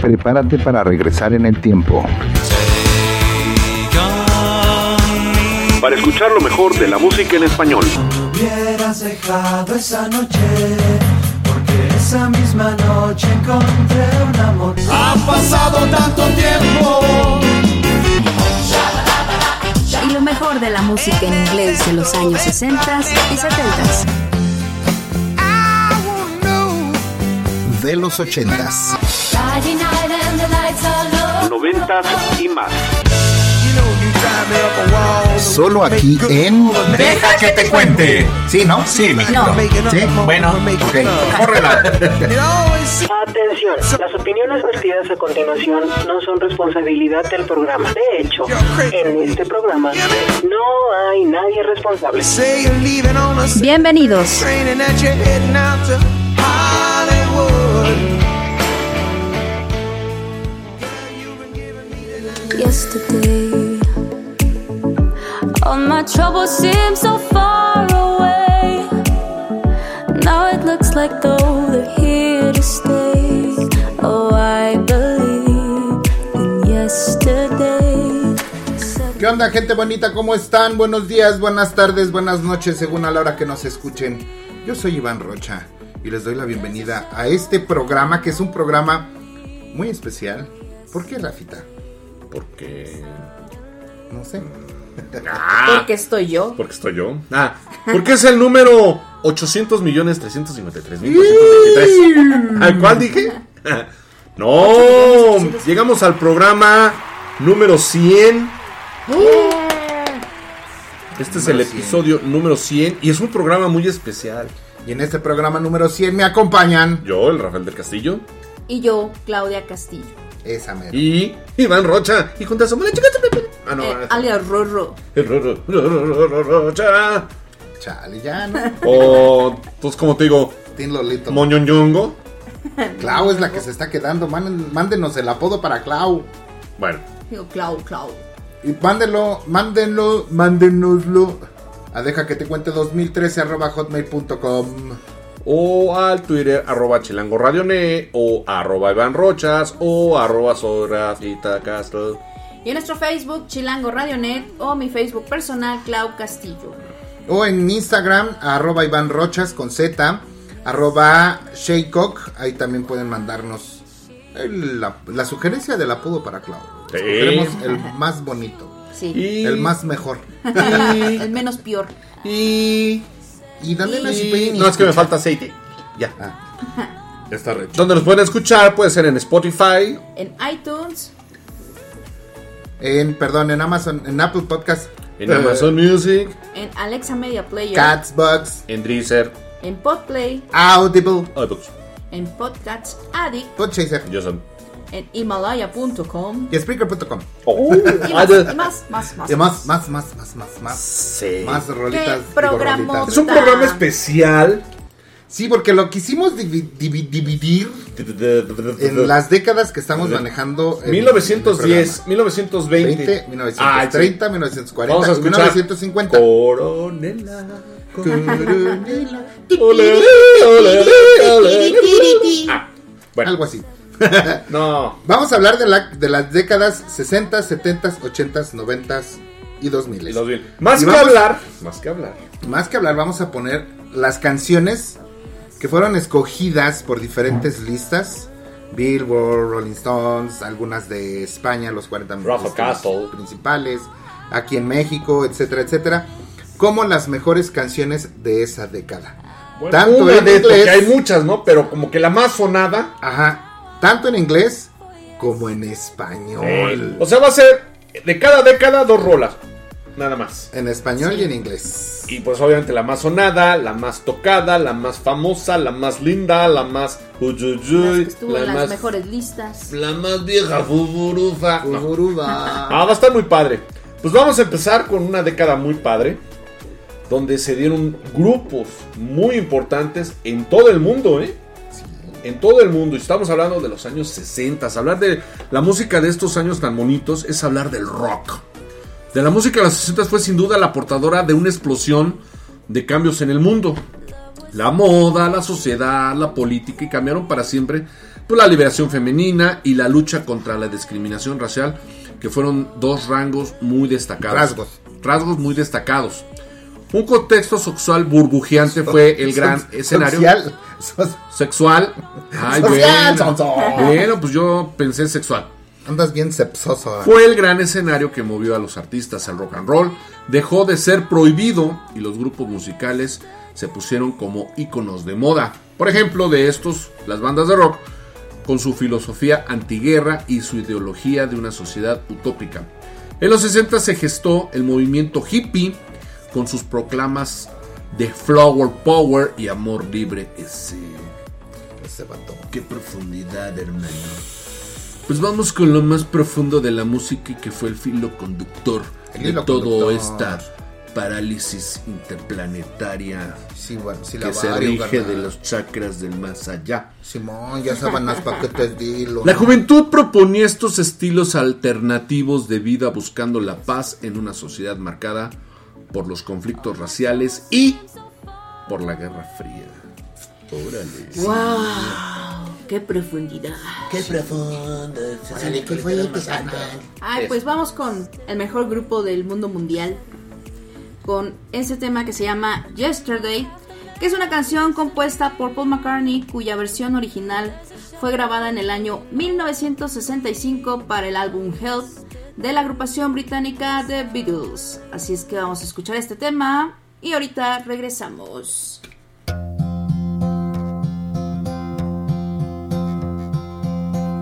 Prepárate para regresar en el tiempo. Para escuchar lo mejor de la música en español. hubieras dejado esa noche, porque esa misma noche encontré un amor. Ha pasado tanto tiempo. Y lo mejor de la música en inglés de los años 60 y 70. De los ochentas. Noventas y más. Solo aquí en... Deja que te cuente. Sí, ¿no? Sí, No. ¿Sí? Bueno, Ok. córrela. Atención, las opiniones vertidas a continuación no son responsabilidad del programa. De hecho, en este programa no hay nadie responsable. Bienvenidos. ¿Qué onda, gente bonita? ¿Cómo están? Buenos días, buenas tardes, buenas noches, según a la hora que nos escuchen. Yo soy Iván Rocha y les doy la bienvenida a este programa, que es un programa muy especial. ¿Por qué, Rafita? Porque. No sé. Porque estoy yo. Porque estoy yo. Ah, porque es el número 800 millones 353 mil 223. ¿Al cuál dije? No, llegamos al programa número 100. Este es el Número 100. episodio número 100 y es un programa muy especial. Y en este programa número 100 me acompañan. Yo, el Rafael del Castillo, Y yo, Claudia Castillo. Esa mera. y Iván Rocha. Y juntas somos la chica. Ah, no, Eh, alias Rorro. el Ro- Ro- Ro- Ro- Ro- Rocha. Chale, ya, ¿no? O, pues, como te digo, Tin Lolito. Moñoñongo. Clau es la que se está quedando. Manden- Mándenos el apodo para Clau. Bueno, Digo, Clau, Clau. Y mándenlo, mándenlo, mándenoslo. A deja que te cuente 2013 arroba hotmail.com. o al Twitter arroba chilango radionet o arroba Iván Rochas o arroba soy Rafita Castro. Y en nuestro Facebook, Chilango Radionet, o mi Facebook personal, Clau Castillo. O en Instagram, arroba Iván Rochas con Z, arroba Shaycock. Ahí también pueden mandarnos el- la, la sugerencia del apodo para Clau. Sí. El más bonito, Sí. Y, el más mejor. El menos peor. y, ¿Y y- no es que me falta aceite. Ya. Ya está recho. Donde nos pueden escuchar puede ser en Spotify, En iTunes, En, perdón, en Amazon, en Apple Podcast, en eh, Amazon Music, en Alexa Media Player, Cats, Bugs, en Deezer, en Podplay, Audible, en Podcasts Addict, Podchaser. Yo son. En Himalaya.com y Spreaker.com. Oh. y más, y más, más, más. Y más, más, más, más, más, más. Sí. Más rolitas. Es un programa especial. Sí, porque lo quisimos divi- divi- dividir en las décadas que estamos manejando. en- 1910, en 1920. 20, 1930, Ah, 1940, Vamos a escuchar 1950. Coronela. Coronela. Olé, olé, olé. Ah, bueno, Algo así. no. Vamos a hablar de, la, de las décadas 60, 70, 80, 90 y 2000. Y. Más Y que vamos- hablar, más que hablar. Más que hablar, vamos a poner las canciones que fueron escogidas por diferentes listas. Billboard, Rolling Stones, algunas de España, los 40 Rafa mejores Castle. principales, aquí en México, etcétera, etcétera, como las mejores canciones de esa década. Bueno, tanto una en de- inglés, porque hay muchas, ¿no? Pero como que la más sonada. ajá, tanto en inglés como en español. O sea, va a ser de cada década dos rolas. Nada más. En español y en inglés. Y pues obviamente la más sonada, la más tocada, la más famosa, la más linda, la más uyuyuy, Las la en las más mejores listas. la más vieja fuburufa. No. Ah, va a estar muy padre. Pues vamos a empezar con una década muy padre, donde se dieron grupos muy importantes en todo el mundo, ¿eh? En todo el mundo. Y estamos hablando de los años 60. Hablar de la música de estos años tan bonitos es hablar del rock. De la música de los 60 fue sin duda la portadora de una explosión de cambios en el mundo. La moda, la sociedad, la política y cambiaron para siempre pues, la liberación femenina y la lucha contra la discriminación racial, que fueron dos rangos muy destacados. Rasgos. Rasgos muy destacados. Un contexto sexual burbujeante fue el gran escenario. Social. So- Sexual. Ay, Social, bueno. Bueno, pues yo pensé sexual. Andas bien sepsoso. ahora. Fue el gran escenario que movió a los artistas al rock and roll. Dejó de ser prohibido y los grupos musicales se pusieron como íconos de moda. Por ejemplo, de estos, las bandas de rock, con su filosofía antiguerra y su ideología de una sociedad utópica. En los 60 se gestó el movimiento hippie con sus proclamas de flower power y amor libre. Ese, Ese vato. qué profundidad, hermano. Pues vamos con lo más profundo de la música y que fue el filo conductor El de conductor. esta parálisis interplanetaria Sí, bueno, sí, la que se rige de los chakras del más allá. Simón, ya saben los paquetes de hilo. La juventud proponía estos estilos alternativos de vida buscando la paz en una sociedad marcada por los conflictos raciales y por la Guerra Fría. Órale. ¡Wow! ¡Qué profundidad! Qué profundo. Ay, pues vamos con el mejor grupo del mundo mundial. Con este tema que se llama Yesterday, que es una canción compuesta por Paul McCartney, cuya versión original fue grabada en el año 1965 para el álbum Help de la agrupación británica The Beatles. Así es que vamos a escuchar este tema y ahorita regresamos.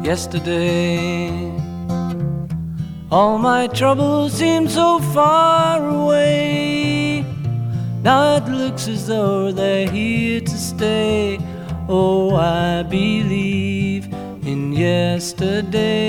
Yesterday, all my troubles seem so far away. Now it looks as though they're here to stay. Oh, I believe in yesterday.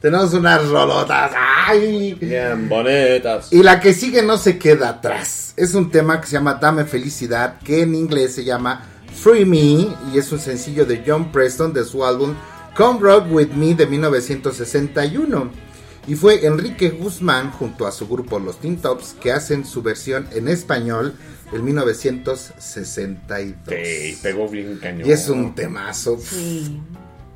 Tenemos unas rolotas. ¡Ay! Bien bonitas. Y la que sigue no se queda atrás. Es un tema que se llama Dame Felicidad, que en inglés se llama Free Me, y es un sencillo de John Preston de su álbum Come Rock With Me de 1961. Y fue Enrique Guzmán junto a su grupo Los Teen Tops que hacen su versión en español en 1962. Sí, pegó bien cañón. Y es un temazo. Sí.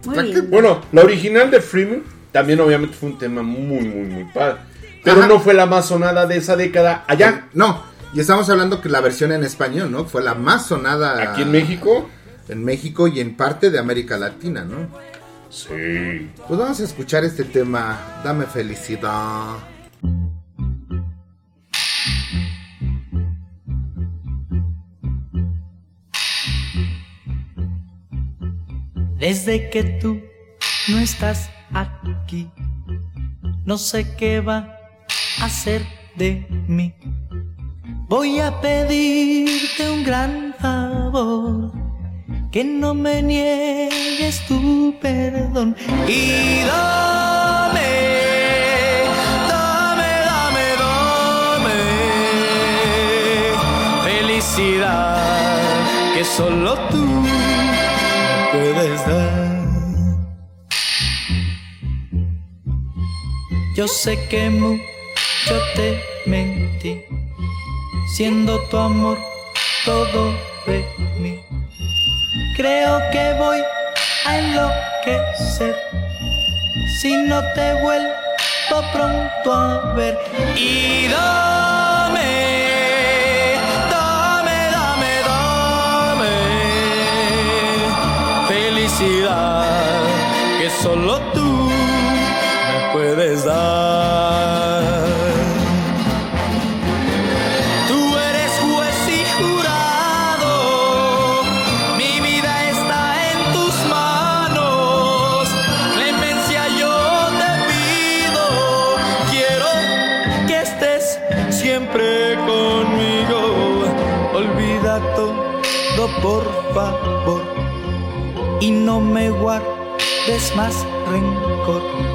Muy bien. Bueno, la original de Freeman también obviamente fue un tema muy, muy, muy padre. Pero Ajá. no fue la más sonada de esa década allá. No, y estamos hablando que la versión en español, ¿no? Fue la más sonada Aquí en México. en México y en parte de América Latina, ¿no? Sí. Pues vamos a escuchar este tema, Dame felicidad. Desde que tú no estás aquí, no sé qué va a hacer de mí. Voy a pedirte un gran favor, que no me niegues tu perdón y dame, dame, dame, dame felicidad que solo tú puedes dar. Yo sé que mucho te mentí, siendo tu amor todo de mí. Creo que voy a enloquecer si no te vuelvo pronto a ver. Y dame, dame, felicidad que solo tú eres juez y jurado, mi vida está en tus manos. Clemencia yo te pido, quiero que estés siempre conmigo. Olvida todo por favor y no me guardes más rencor.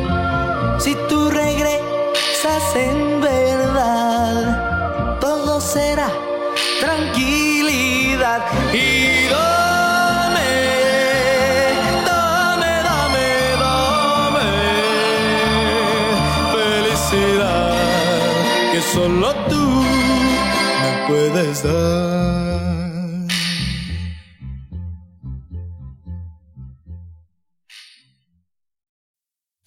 Si tú regresas en verdad, todo será tranquilidad. Y que solo tú me puedes dar.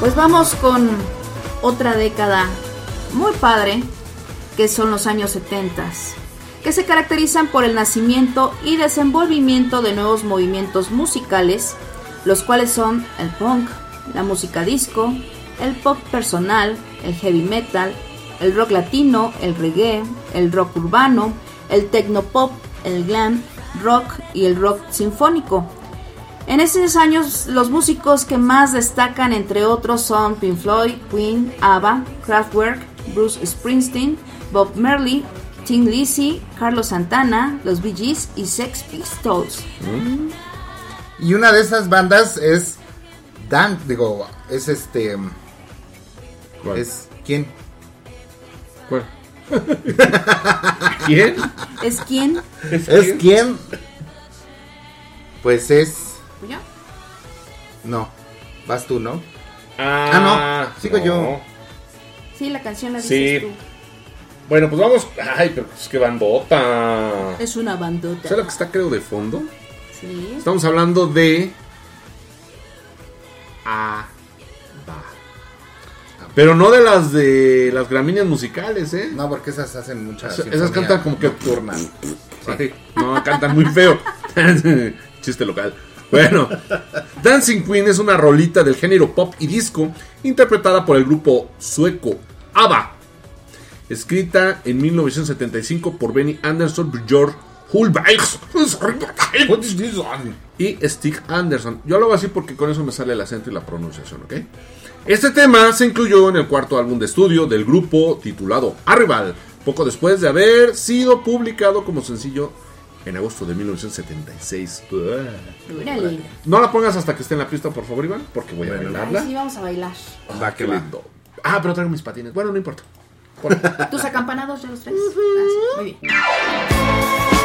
Pues vamos con otra década muy padre, que son los años 70, que se caracterizan por el nacimiento y desenvolvimiento de nuevos movimientos musicales, los cuales son el punk, la música disco, el pop personal, el heavy metal, el rock latino, el reggae, el rock urbano, el techno-pop, el glam rock y el rock sinfónico. En esos años los músicos que más destacan entre otros son Pink Floyd, Queen, ABBA, Kraftwerk, Bruce Springsteen, Bob Marley, Tim Lizzy, Carlos Santana, los Bee Gees y Sex Pistols. Y una de esas bandas es Dan, digo, es este es quién? ¿Cuál? ¿Quién? ¿Es quién? ¿Es quién? Pues es ¿Ya? No, vas tú, ¿no? Ah, no, sigo yo. Sí, la canción la dices Sí. tú. Bueno, pues vamos. Ay, pero es que bandota. Es una bandota. ¿Sabes lo que está, creo, de fondo? Sí. Estamos hablando de. Ah. Pero no de las de las gramíneas musicales, ¿eh? No, porque esas hacen muchas. Esas, esas cantan como que nocturna. Sí, no, cantan muy feo. Chiste local. Bueno, Dancing Queen es una rolita del género pop y disco interpretada por el grupo sueco ABBA. Escrita en 1975 por Benny Anderson, George Hulberg y Stig Anderson. Yo lo hago así porque con eso me sale el acento y la pronunciación, ¿ok? Este tema se incluyó en el cuarto álbum de estudio del grupo titulado Arrival, poco después de haber sido publicado como sencillo en agosto de 1976. Órale. No la pongas hasta que esté en la pista, por favor, Iván, porque voy a bailarla. sí, vamos a bailar. Va, lindo. Ah, pero traigo mis patines. Bueno, no importa. ¿Tus acampanados ya los traes? Ah, sí, Muy bien.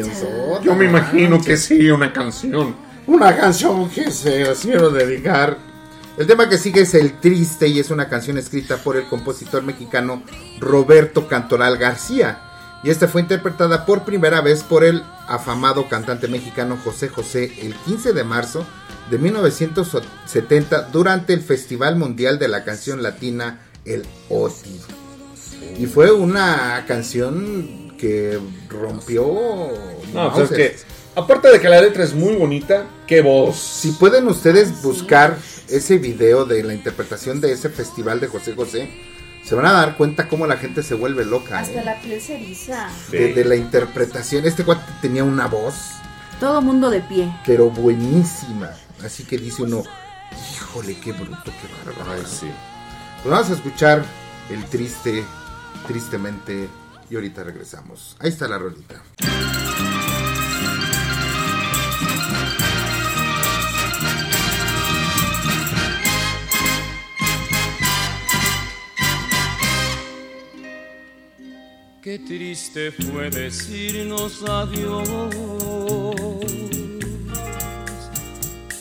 Canción Yo me imagino que sí, una canción. Una canción que se os quiero dedicar. El tema que sigue es El Triste y es una canción escrita por el compositor mexicano Roberto Cantoral García. Y esta fue interpretada por primera vez por el afamado cantante mexicano José José el 15 de marzo de 1970 durante el Festival Mundial de la Canción Latina, el OTI. Y fue una canción que rompió... No, pues es que, aparte de que la letra es muy bonita, qué voz. Si pueden ustedes buscar ese video de la interpretación de ese festival de José José, se van a dar cuenta cómo la gente se vuelve loca. Hasta ¿eh? la piel se eriza. De, de la interpretación. Este cuate tenía una voz, Todo mundo de pie. pero buenísima. Así que dice uno, híjole, qué bruto, qué bárbaro. Ay, sí. Pues vamos a escuchar el triste, tristemente, y ahorita regresamos. Ahí está la rolita. Qué triste fue decirnos adiós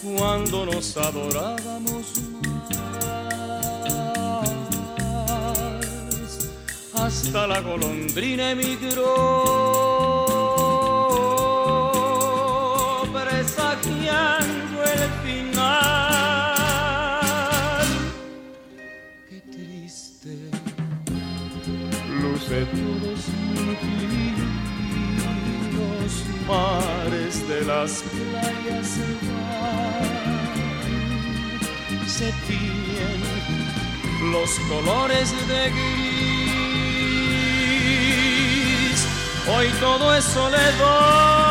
cuando nos adorábamos Hasta la golondrina emigró, presagiando el final. Qué triste luce todo sin ti. Los mares de las playas se van, se tiñen los colores de gris. Hoy todo es soledad.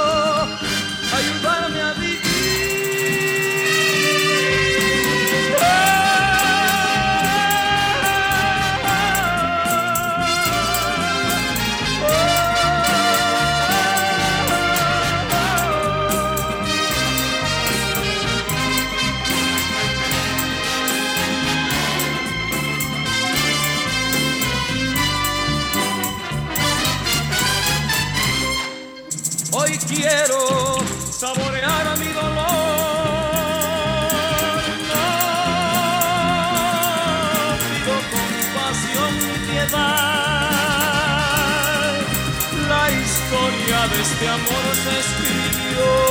quiero saborear mi dolor. No pido compasión ni piedad. La historia de este amor se escribió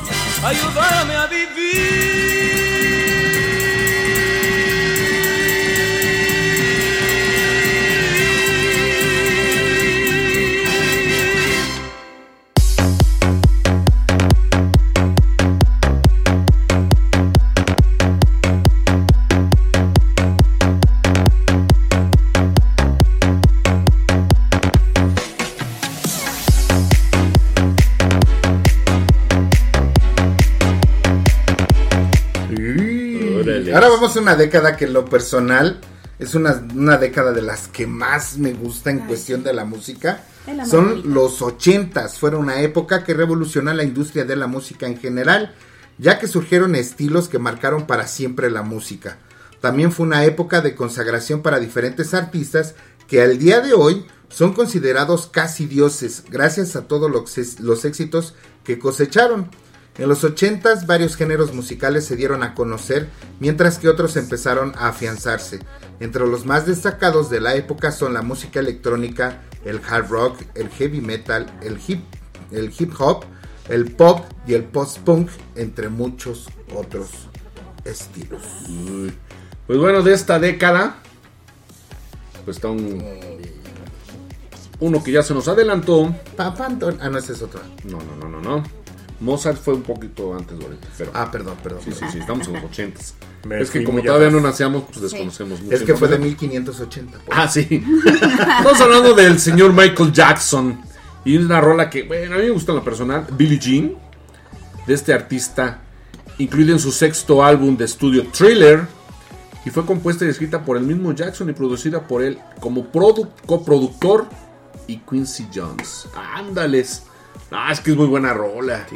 ayudarme a vivir. Una década que en lo personal es una, una década de las que más me gusta en cuestión de la música. La Son los ochentas, fueron una época que revolucionó la industria de la música en general, ya que surgieron estilos que marcaron para siempre la música. También fue una época de consagración para diferentes artistas que al día de hoy son considerados casi dioses gracias a todos los, los éxitos que cosecharon. En los 80s varios géneros musicales se dieron a conocer, mientras que otros empezaron a afianzarse. Entre los más destacados de la época son la música electrónica, el hard rock, el heavy metal, el hip, el hip hop, el pop y el post-punk, entre muchos otros estilos. Pues bueno, de esta década, pues está un. Uno que ya se nos adelantó. Papá Anton- Ah, no, ese es otro. No, no, no, no, no. Mozart fue un poquito antes, ahorita, pero. Ah, perdón, perdón. Sí, sí, sí, estamos en los ochentas. Es que como todavía atrás. no nacíamos, pues desconocemos mucho. Es que fue de información. 1580. pues. Ah, sí. Estamos hablando del señor Michael Jackson. Y una rola que, bueno, a mí me gusta en lo personal, Billie Jean, de este artista, incluida en su sexto álbum de estudio Thriller. Y fue compuesta y escrita por el mismo Jackson y producida por él como produ- coproductor y Quincy Jones. Ándales. Ah, es que es muy buena rola.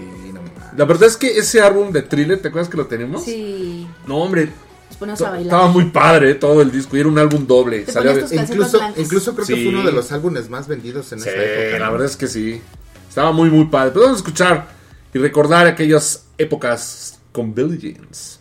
La verdad es que ese álbum de Thriller, ¿te acuerdas que lo tenemos? Sí. No, hombre. Nos ponemos a bailar. Estaba muy padre eh, todo el disco y era un álbum doble. Te ponías tus Incluso, blancas. incluso creo que Sí. fue uno de los álbumes más vendidos en Sí, esa época. la ¿no? verdad es que sí. Estaba muy, muy padre. Pero vamos a escuchar y recordar aquellas épocas con Billie Jeans.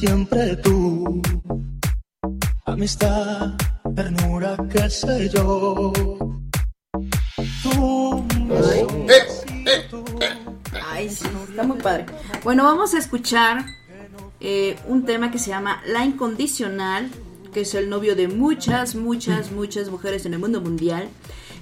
Siempre tú. Amistad, ternura, qué sé yo. Tú, Ay, sí, está muy padre. Bueno, vamos a escuchar eh, un tema que se llama La Incondicional, que es el novio de muchas, muchas, muchas mujeres en el mundo mundial,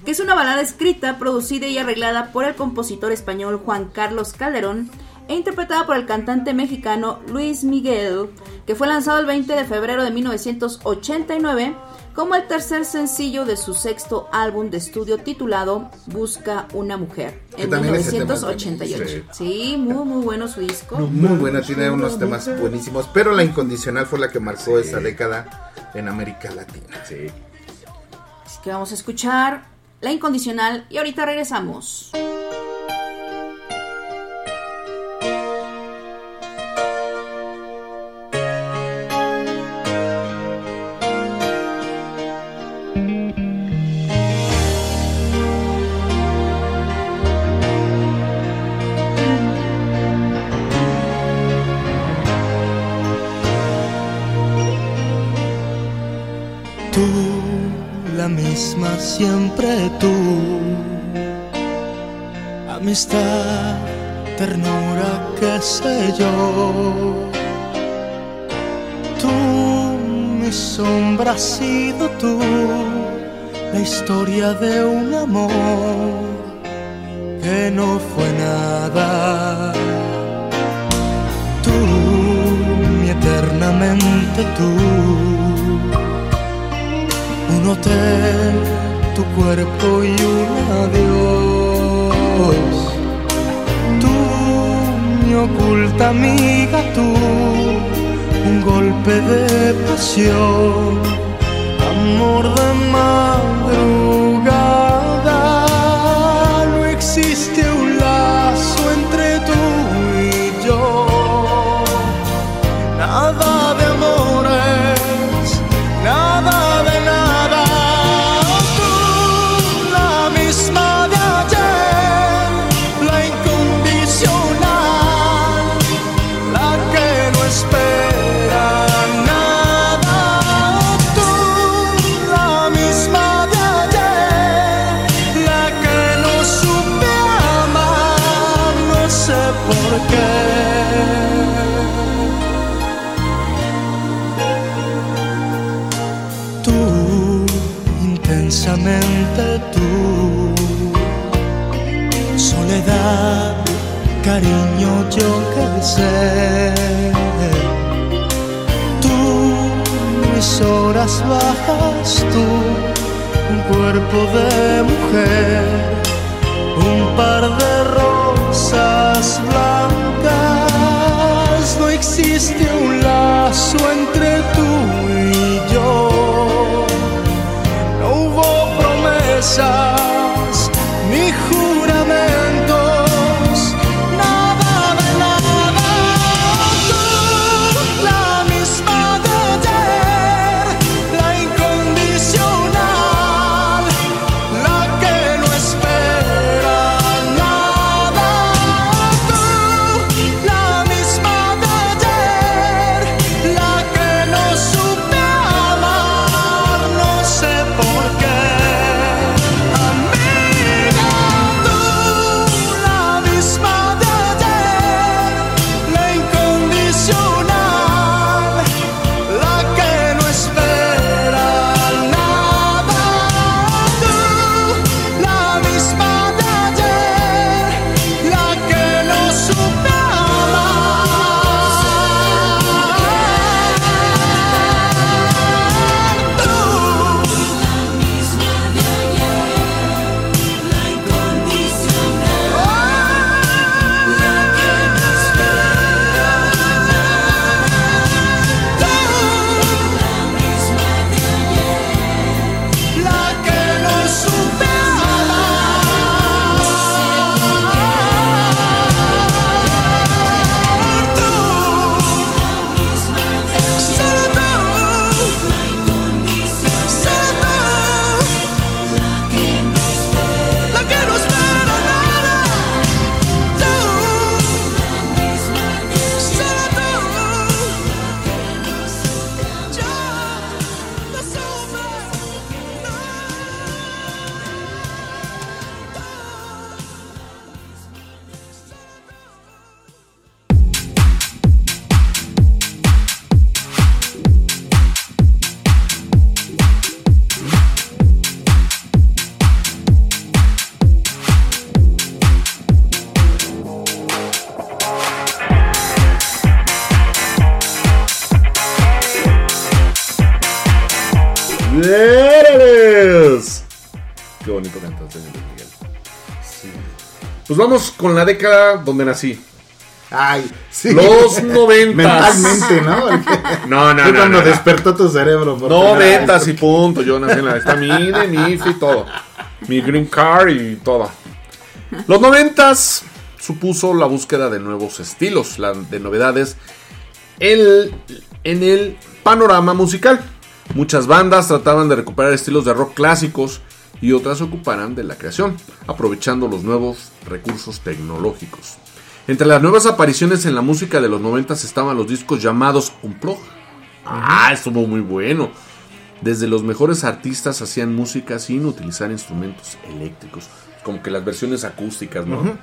que es una balada escrita, producida y arreglada por el compositor español Juan Carlos Calderón e interpretada por el cantante mexicano Luis Miguel, que fue lanzado el 20 de febrero de 1989 como el tercer sencillo de su sexto álbum de estudio titulado Busca una mujer Que en también ese tema es 1988. buenísimo. Sí, muy muy bueno su disco. Muy buena, tiene unos temas buenísimos, pero la incondicional fue la que marcó esa década en América Latina. Sí. Así que vamos a escuchar La Incondicional y ahorita regresamos. Amistad, ternura, qué sé yo. Tú, mi sombra has sido tú. La historia de un amor que no fue nada. Tú, mi eternamente tú un hotel, tu cuerpo y un adiós. Tú, mi oculta amiga, tú, un golpe de pasión, amor de madrugada. Tú, mis horas bajas, tú, un cuerpo de mujer, un par de rosas blancas. No existe un lazo entre tú y yo. No hubo promesas con la década donde nací. Ay, sí. Los noventas. Mentalmente, ¿no? No, no, no, cuando no, no. despertó tu cerebro. Noventas y punto. Yo nací en la esta mi INE, mi IFE y todo. Mi green card y todo. Los noventas supuso la búsqueda de nuevos estilos, la- de novedades en el panorama musical. Muchas bandas trataban de recuperar estilos de rock clásicos y otras se ocuparan de la creación, aprovechando los nuevos recursos tecnológicos. Entre las nuevas apariciones en la música de los 90 estaban los discos llamados Unplug. Ah, estuvo muy bueno. Desde los mejores artistas hacían música sin utilizar instrumentos eléctricos, como que las versiones acústicas, ¿no?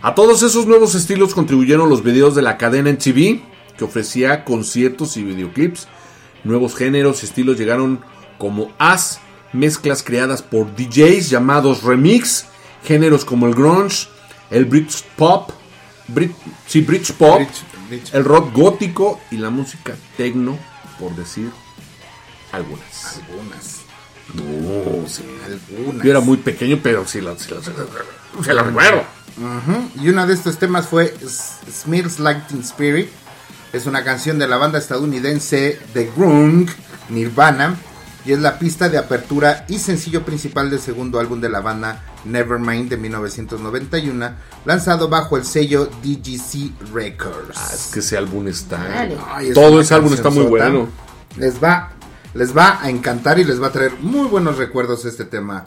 A todos esos nuevos estilos contribuyeron los videos de la cadena MTV, que ofrecía conciertos y videoclips. Nuevos géneros y estilos llegaron como as, mezclas creadas por DJs llamados remix, géneros como el grunge, el bridge pop, brit- sí, bridge pop, el rock gótico y la música techno, por decir algunas. Algunas. No, sí. Algunas. Yo era muy pequeño, pero sí la, sí la- sí la- se la recuerdo. Y uno de estos temas fue S- Smells Like Teen Spirit. Es una canción de la banda estadounidense The Grung, Nirvana. Y es la pista de apertura y sencillo principal del segundo álbum de la banda Nevermind de 1991, lanzado bajo el sello DGC Records. Ah, es que ese álbum está. Ay, es todo ese álbum está muy bueno. Les va, les va a encantar y les va a traer muy buenos recuerdos este tema.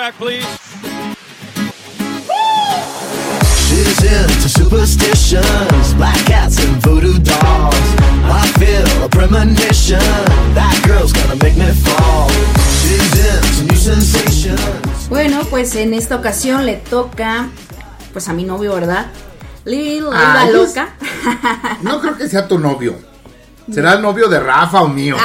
Track, please. She's into superstitions, black cats and voodoo dolls. I feel a premonition, that girl's gonna make me fall. She's into new sensations. Bueno, pues en esta ocasión le toca, pues a mi novio, ¿verdad? Lil, la Ay, vida es- loca. No creo que sea tu novio. Será el novio de Rafa o mío.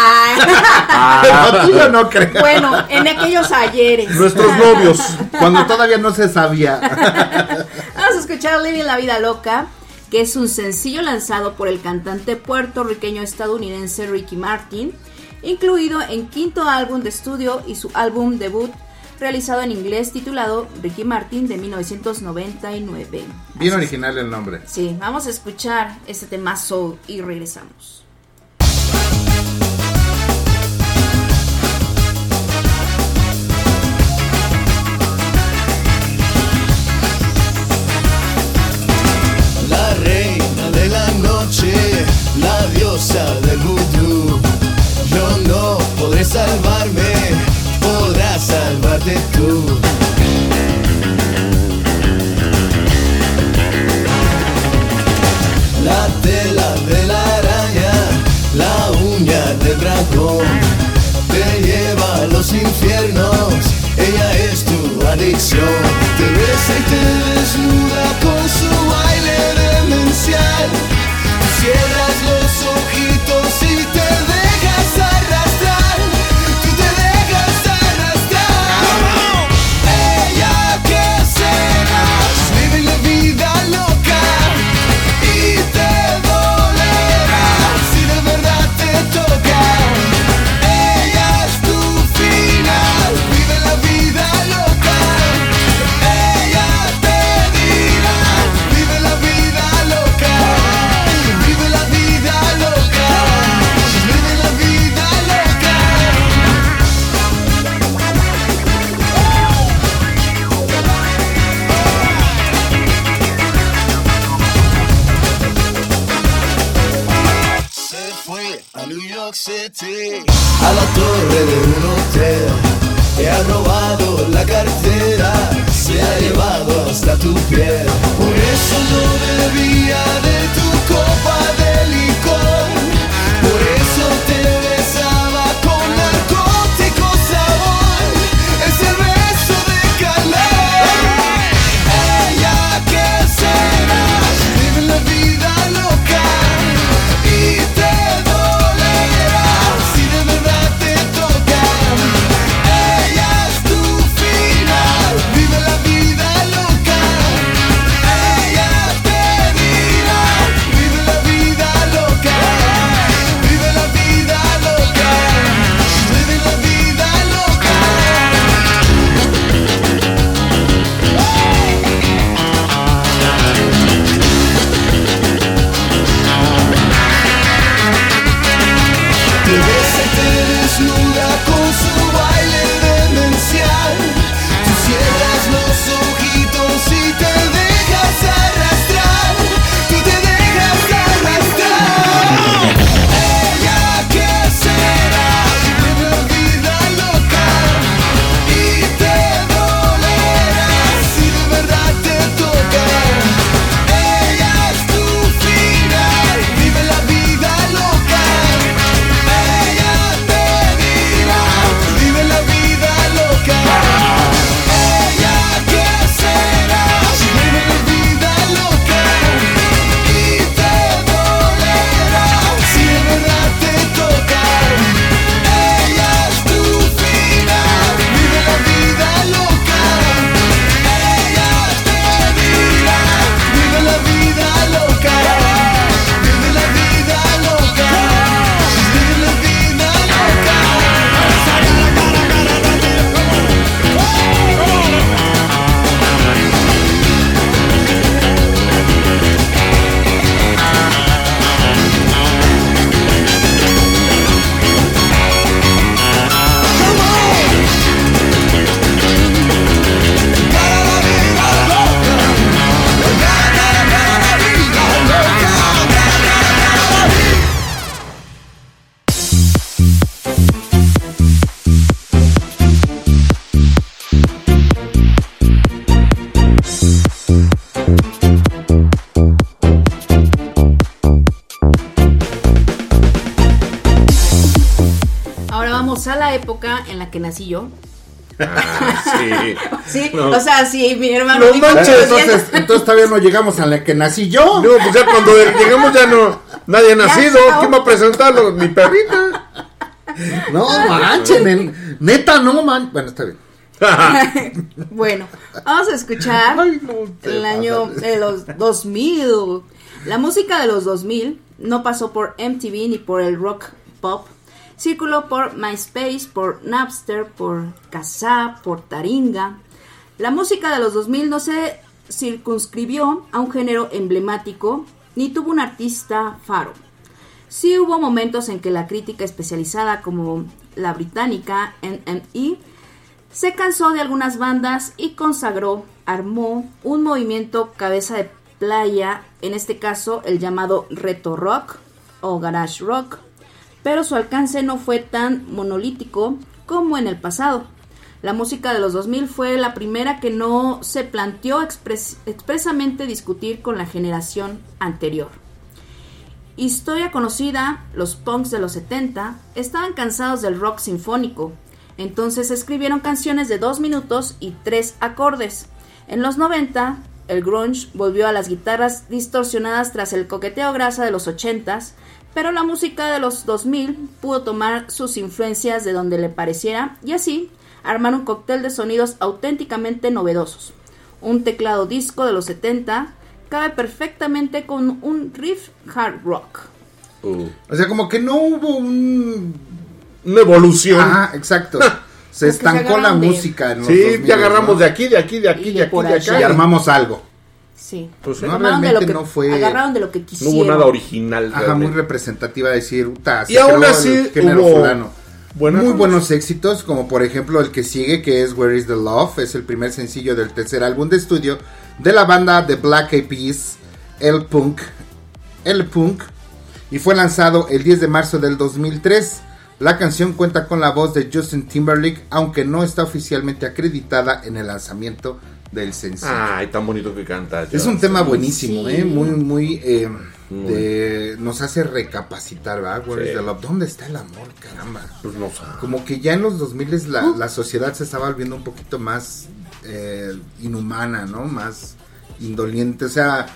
Tuyo no creo. bueno, en aquellos ayeres. Nuestros novios, cuando todavía no se sabía. Vamos a escuchar Living la Vida Loca, que es un sencillo lanzado por el cantante puertorriqueño estadounidense Ricky Martin, incluido en quinto álbum de estudio y su álbum debut realizado en inglés titulado Ricky Martin de 1999. Bien original el nombre. Sí, vamos a escuchar este temazo y regresamos. Noche, la diosa del vudú. Yo no podré salvarme, podrás salvarte tú. La tela de la araña, la uña del dragón, te lleva a los infiernos, ella es tu adicción. Te besa y te desnuda que nací yo. sí. Sí, No. o sea, sí, mi hermano. No dijo, manches, "Lo siento". entonces, entonces todavía no llegamos a la que nací yo. No, pues ya cuando llegamos ya no. Nadie ha nacido. ¿Quién va a presentarlo? Mi perrita. No manches, nen- neta, no man. Bueno, está bien. Bueno, vamos a escuchar te el año de los 2000. La música de los 2000 no pasó por MTV ni por el rock pop. Circuló por MySpace, por Napster, por Kazaa, por Taringa. La música de los 2000 no se circunscribió a un género emblemático ni tuvo un artista faro. Sí hubo momentos en que la crítica especializada como la británica NME se cansó de algunas bandas y consagró, armó un movimiento cabeza de playa, en este caso el llamado reto rock o garage rock, pero su alcance no fue tan monolítico como en el pasado. La música de los 2000 fue la primera que no se planteó expres- expresamente discutir con la generación anterior. Historia conocida, los punks de los 70 estaban cansados del rock sinfónico, entonces escribieron canciones de dos minutos y tres acordes. En los 90, el grunge volvió a las guitarras distorsionadas tras el coqueteo grasa de los 80s, pero la música de los 2000 pudo tomar sus influencias de donde le pareciera y así armar un cóctel de sonidos auténticamente novedosos. Un teclado disco de los 70 cabe perfectamente con un riff hard rock. O sea, como que no hubo un... Una evolución. Ajá, exacto. Se se estancó la agarraron de- música en los Sí, 2000, ya agarramos ¿no? de aquí, de aquí, de aquí, Y de aquí, de acá. Y armamos algo. Sí. Pues no, de realmente lo que- no fue- Agarraron de lo que No quisieron. hubo nada original. Ajá, muy representativa decir, "Uta, se Y aún así hubo fulano". buenas Muy buenos éxitos, como por ejemplo el que sigue, que es Where is the Love, es el primer sencillo del tercer álbum de estudio de la banda The Black Eyed Peas, El Punk, El Punk. y fue lanzado el 10 de marzo del 2003. La canción cuenta con la voz de Justin Timberlake, aunque no está oficialmente acreditada en el lanzamiento del sencillo. Ay, tan bonito que canta. Es un tema buenísimo, Sí. ¿eh? Muy, muy... eh, Muy. de- nos hace recapacitar, ¿verdad? Sí. ¿Dónde está el amor, caramba? Pues no sabe. Como que ya en los 2000 la, la sociedad se estaba volviendo un poquito más eh, inhumana, ¿no? Más indoliente, o sea,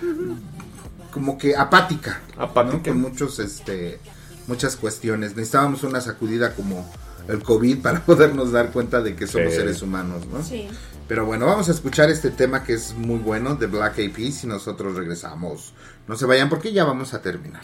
como que apática, Apática. ¿no? Con muchos, este, muchas cuestiones. Necesitábamos una sacudida como el COVID para podernos dar cuenta de que somos Sí. seres humanos, ¿no? Sí. Pero bueno, vamos a escuchar este tema que es muy bueno de Black Eyed Peas y nosotros regresamos. No se vayan porque ya vamos a terminar.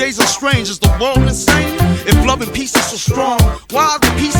Days are strange. Is the world insane? If love and peace is so strong, why are the pieces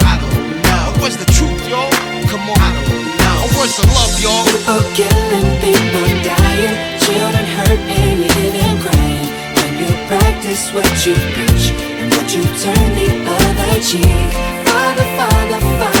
Where's the truth, y'all? Come on. I don't know. Where's the love, y'all? People killing, people dying, children hurt and you hear them crying. When you practice what you preach, and would you turn the other cheek? Father, Father, Father,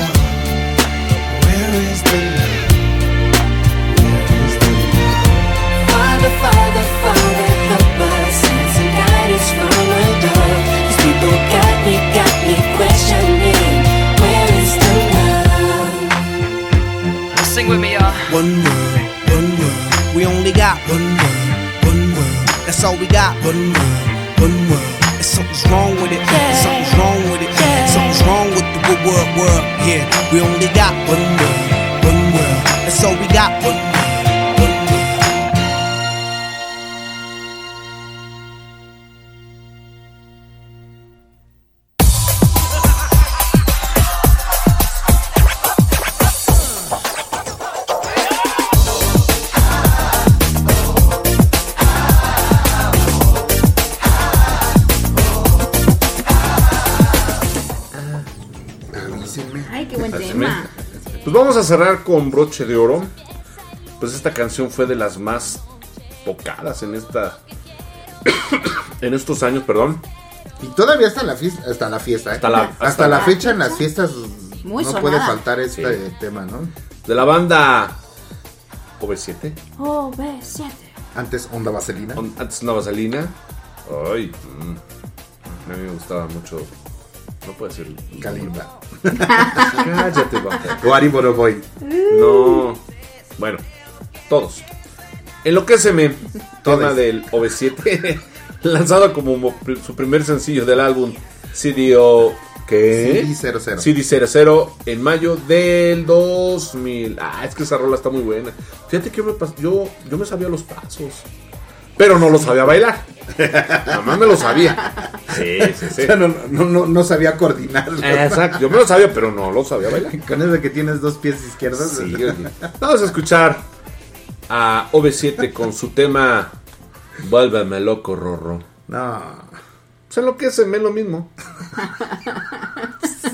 Sing with me, one world, one world. We only got one world, one world. That's all we got. One world, one world. And something's wrong with it. Something's wrong with it. Something's wrong with the good world world. Yeah, we only got one world, one world. That's all we got. One vamos a cerrar con broche de oro. Pues esta canción fue de las más tocadas en esta. en estos años, perdón. Y todavía hasta la fiesta, hasta la fiesta, ¿eh? Hasta la- hasta, hasta la la- fecha en las fiestas Muy no sonada. puede faltar este Sí. tema, ¿no? De la banda OV7. Oh, B7. Antes Onda Vaselina. On- Antes una vaselina. Ay. mm. A mí me gustaba mucho. No puede ser. Kalimba. Cállate, vaca. Guari Boroboy. No. Bueno, todos. Enloquéceme, tema del OV7, lanzado como su primer sencillo del álbum CDO. ¿Qué? CD00. CD00 en mayo del 2000. Ah, es que esa rola está muy buena. Fíjate que yo me, yo, yo me sabía los pasos, pero no los sabía bailar. Nada más me lo sabía. Sí, sí, sí. O sea, no, no, no, no sabía coordinar. Exacto, yo me lo sabía, pero no lo sabía bailar. Con eso de que tienes dos pies izquierdos. Sí, oye. Vamos a escuchar a OV7 con su tema Vuélveme loco, Rorro. No. Pues enloquéceme, es lo mismo.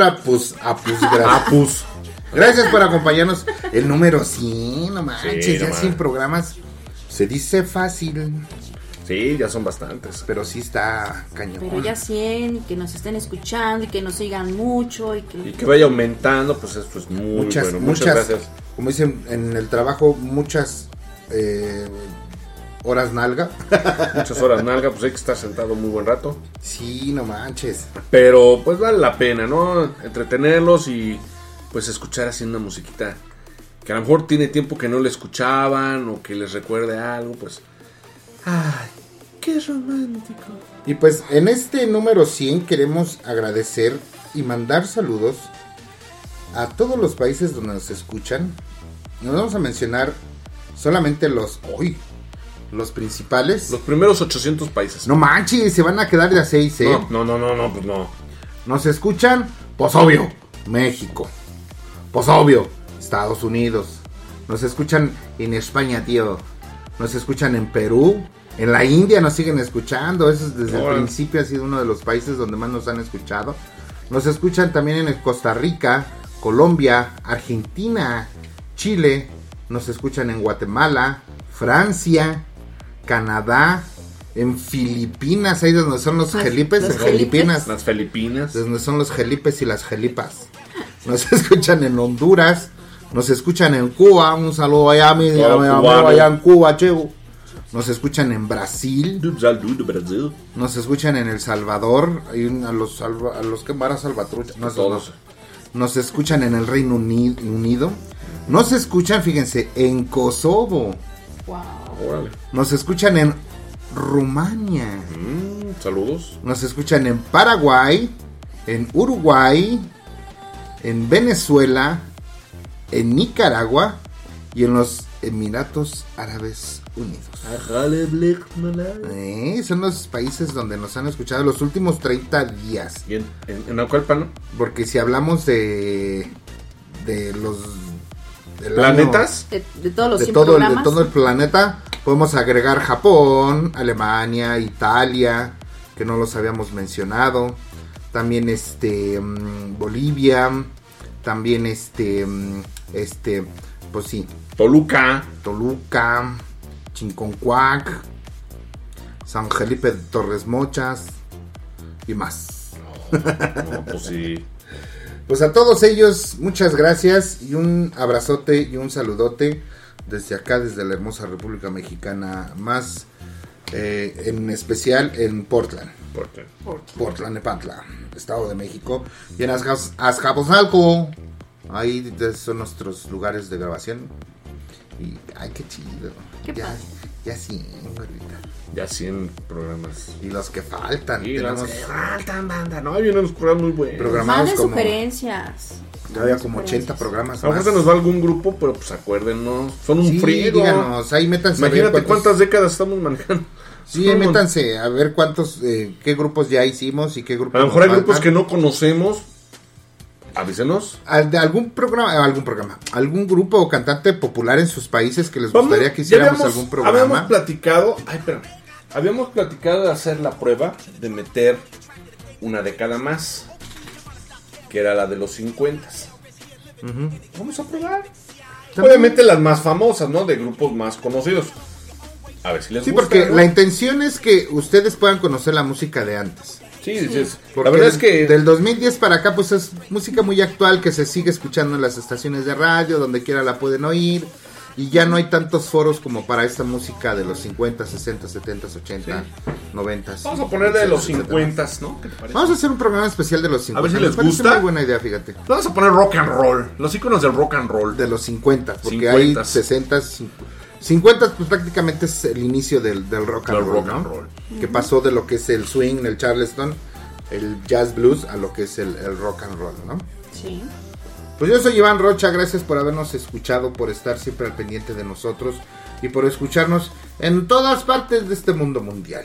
por apus, apus, gracias. Apus. Gracias por acompañarnos. El número 100, no manches, Sí, no ya manches. 100 programas. Se dice fácil, Sí, ya son bastantes. pero sí está cañón. Pero ya 100, y que nos estén escuchando y que nos sigan mucho y que... Y que vaya aumentando, pues esto es muy muchas, bueno. Muchas, muchas, gracias. como dicen en el trabajo, muchas eh, horas nalga. Muchas horas nalga, pues hay que estar sentado muy buen rato. Sí, no manches. Pero pues vale la pena, ¿no? Entretenerlos y pues escuchar así una musiquita que a lo mejor tiene tiempo que no le escuchaban o que les recuerde algo, pues... Ay, qué romántico. Y pues en este número 100 queremos agradecer y mandar saludos a todos los países donde nos escuchan. Nos vamos a mencionar solamente los hoy, los principales. Los primeros 800 países. No manches, se van a quedar de a 6, ¿eh? No, no, no, no, no, pues no. Nos escuchan, pues obvio, México. Pues obvio, Estados Unidos. Nos escuchan en España, tío. Nos escuchan en Perú. En la India nos siguen escuchando. Eso es desde el principio ha sido uno de los países donde más nos han escuchado. Nos escuchan también en Costa Rica, Colombia, Argentina, Chile. Nos escuchan en Guatemala, Francia, Canadá, en Filipinas, ahí donde son los gelipes, en Filipinas. Las Filipinas. Donde son los gelipes y las gelipas. Nos escuchan en Honduras. Nos escuchan en Cuba. Un saludo allá a mi, a mi Todo amigo allá en Cuba, chego. Nos escuchan en Brasil. Saludo, Brasil. Nos escuchan en El Salvador. Un- a los, a los que van a Salvatrucha. No, Todos. no. Nos escuchan en el Reino Uni- Unido. Nos escuchan, fíjense, en Kosovo. Órale. Nos escuchan en Rumania. Mm, saludos. Nos escuchan en Paraguay, en Uruguay, en Venezuela, en Nicaragua y en los Emiratos Árabes Unidos. Eh, son los países donde nos han escuchado los últimos 30 días. ¿Y en, en? Porque si hablamos de, de los ¿Planetas? De, de todos los de 100 todo, el, de todo el planeta. Podemos agregar Japón, Alemania, Italia, que no los habíamos mencionado. También este mm, Bolivia, también este mm, este pues sí, Toluca. Toluca, Chinconcuac, San Felipe de Torres Mochas y más. No, pues sí. Pues a todos ellos, muchas gracias y un abrazote y un saludote desde acá, desde la hermosa República Mexicana, más eh, en especial en Portland. Portland. Portland, Nepantla, Estado de México. Y en Azcapotzalco, ahí son nuestros lugares de grabación. Ay, qué chido. Qué ya, padre. ya sí, güerita. Ya 100 programas. Y los que faltan. Y los que faltan, banda. No, hay unos programas muy buenos. programados Manden como... sugerencias. Todavía como 80 programas A lo mejor más. se nos va algún grupo, pero pues acuérdenos. Son un Sí, friego. díganos, ahí métanse Imagínate cuántos- cuántas décadas estamos manejando. Sí, un métanse a ver cuántos, eh, qué grupos ya hicimos y qué grupos A lo mejor hay grupos faltan. que no conocemos. Avísenos. Al- de algún programa, eh, algún programa, algún grupo o cantante popular en sus países que les Vamos, gustaría que hiciéramos habíamos- algún Habíamos programa. platicado. Ay, espérame. Habíamos platicado de hacer la prueba de meter una década más. Que era la de los 50. Vamos a probar. Obviamente las más famosas, ¿no? De grupos más conocidos. A ver si les Sí, gusta. porque ¿no? la intención es que ustedes puedan conocer la música de antes. Sí, Porque la verdad es que del 2010 para acá pues es música muy actual que se sigue escuchando en las estaciones de radio, donde quiera la pueden oír y ya no hay tantos foros como para esta música de los 50, 60, 70, 80, 90. vamos a poner de los 50, ¿no? ¿Qué te parece? Vamos a hacer un programa especial de los 50. A ver si les gusta. Muy buena idea, fíjate. Vamos a poner rock and roll. Los iconos del rock and roll. De los 50, porque 50. hay 60, 50 pues prácticamente es el inicio del, del rock and roll, rock ¿no? and roll. Que pasó de lo que es el swing, el charleston, el jazz blues a lo que es el, el rock and roll, ¿no? Sí. Pues yo soy Iván Rocha, gracias por habernos escuchado, por estar siempre al pendiente de nosotros y por escucharnos en todas partes de este mundo mundial.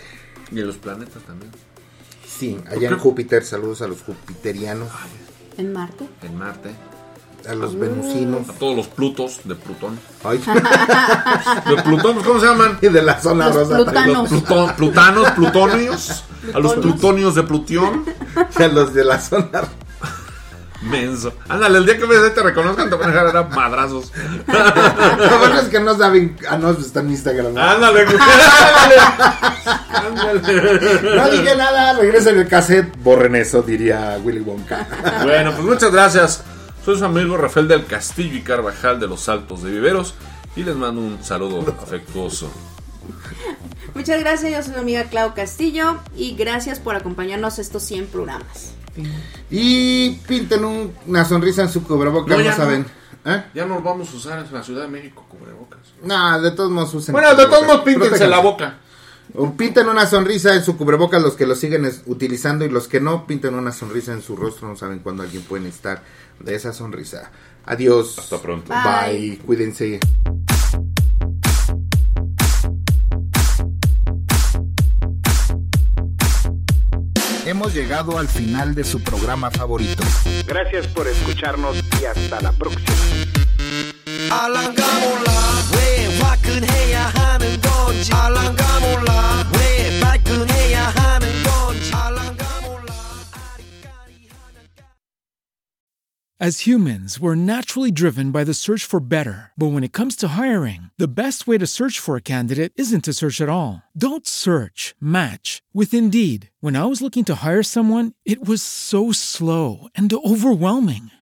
Y en los planetas también. Sí, allá en Júpiter, saludos a los jupiterianos, En Marte. En Marte. A los venusinos. A todos los Plutos de Plutón. Ay. ¿De Plutón? ¿Cómo se llaman? Y de la zona Los rosa. plutanos. Los Plutón- plutanos, plutonios. A los plutonios de Plutión. Y a los de la zona Menso. Ándale, el día que me te reconozcan te van a dejar a madrazos. Lo bueno es que no saben, ah, no, está en Instagram. Ándale, güey. Ándale. Ándale. No dije nada, regresen el cassette, borren eso, diría Willy Wonka. Bueno, pues muchas gracias. Soy su amigo Rafael del Castillo y Carvajal de los Altos de Viveros. Y les mando un saludo afectuoso. Muchas gracias, yo soy su amiga Clau Castillo y gracias por acompañarnos estos 100 programas. Y pinten un- una sonrisa en su cubrebocas, No, ya no. saben. ¿Eh? Ya no vamos a usar en la Ciudad de México cubrebocas. No, de todos modos usen. Bueno, de todos modos píntense la boca. O Pinten una sonrisa en su cubrebocas los que lo siguen es- utilizando y los que no pinten una sonrisa en su rostro. No saben cuándo alguien puede estar de esa sonrisa. Adiós. Hasta pronto. Bye. Bye. Cuídense. Hemos llegado al final de su programa favorito. Gracias por escucharnos y hasta la próxima. 건지 알랑가 몰라 왜 발끈해야 하는 건지 알랑가 몰라 As humans, we're naturally driven by the search for better. But when it comes to hiring, the best way to search for a candidate isn't to search at all. Don't search, match with Indeed. When I was looking to hire someone, it was so slow and overwhelming.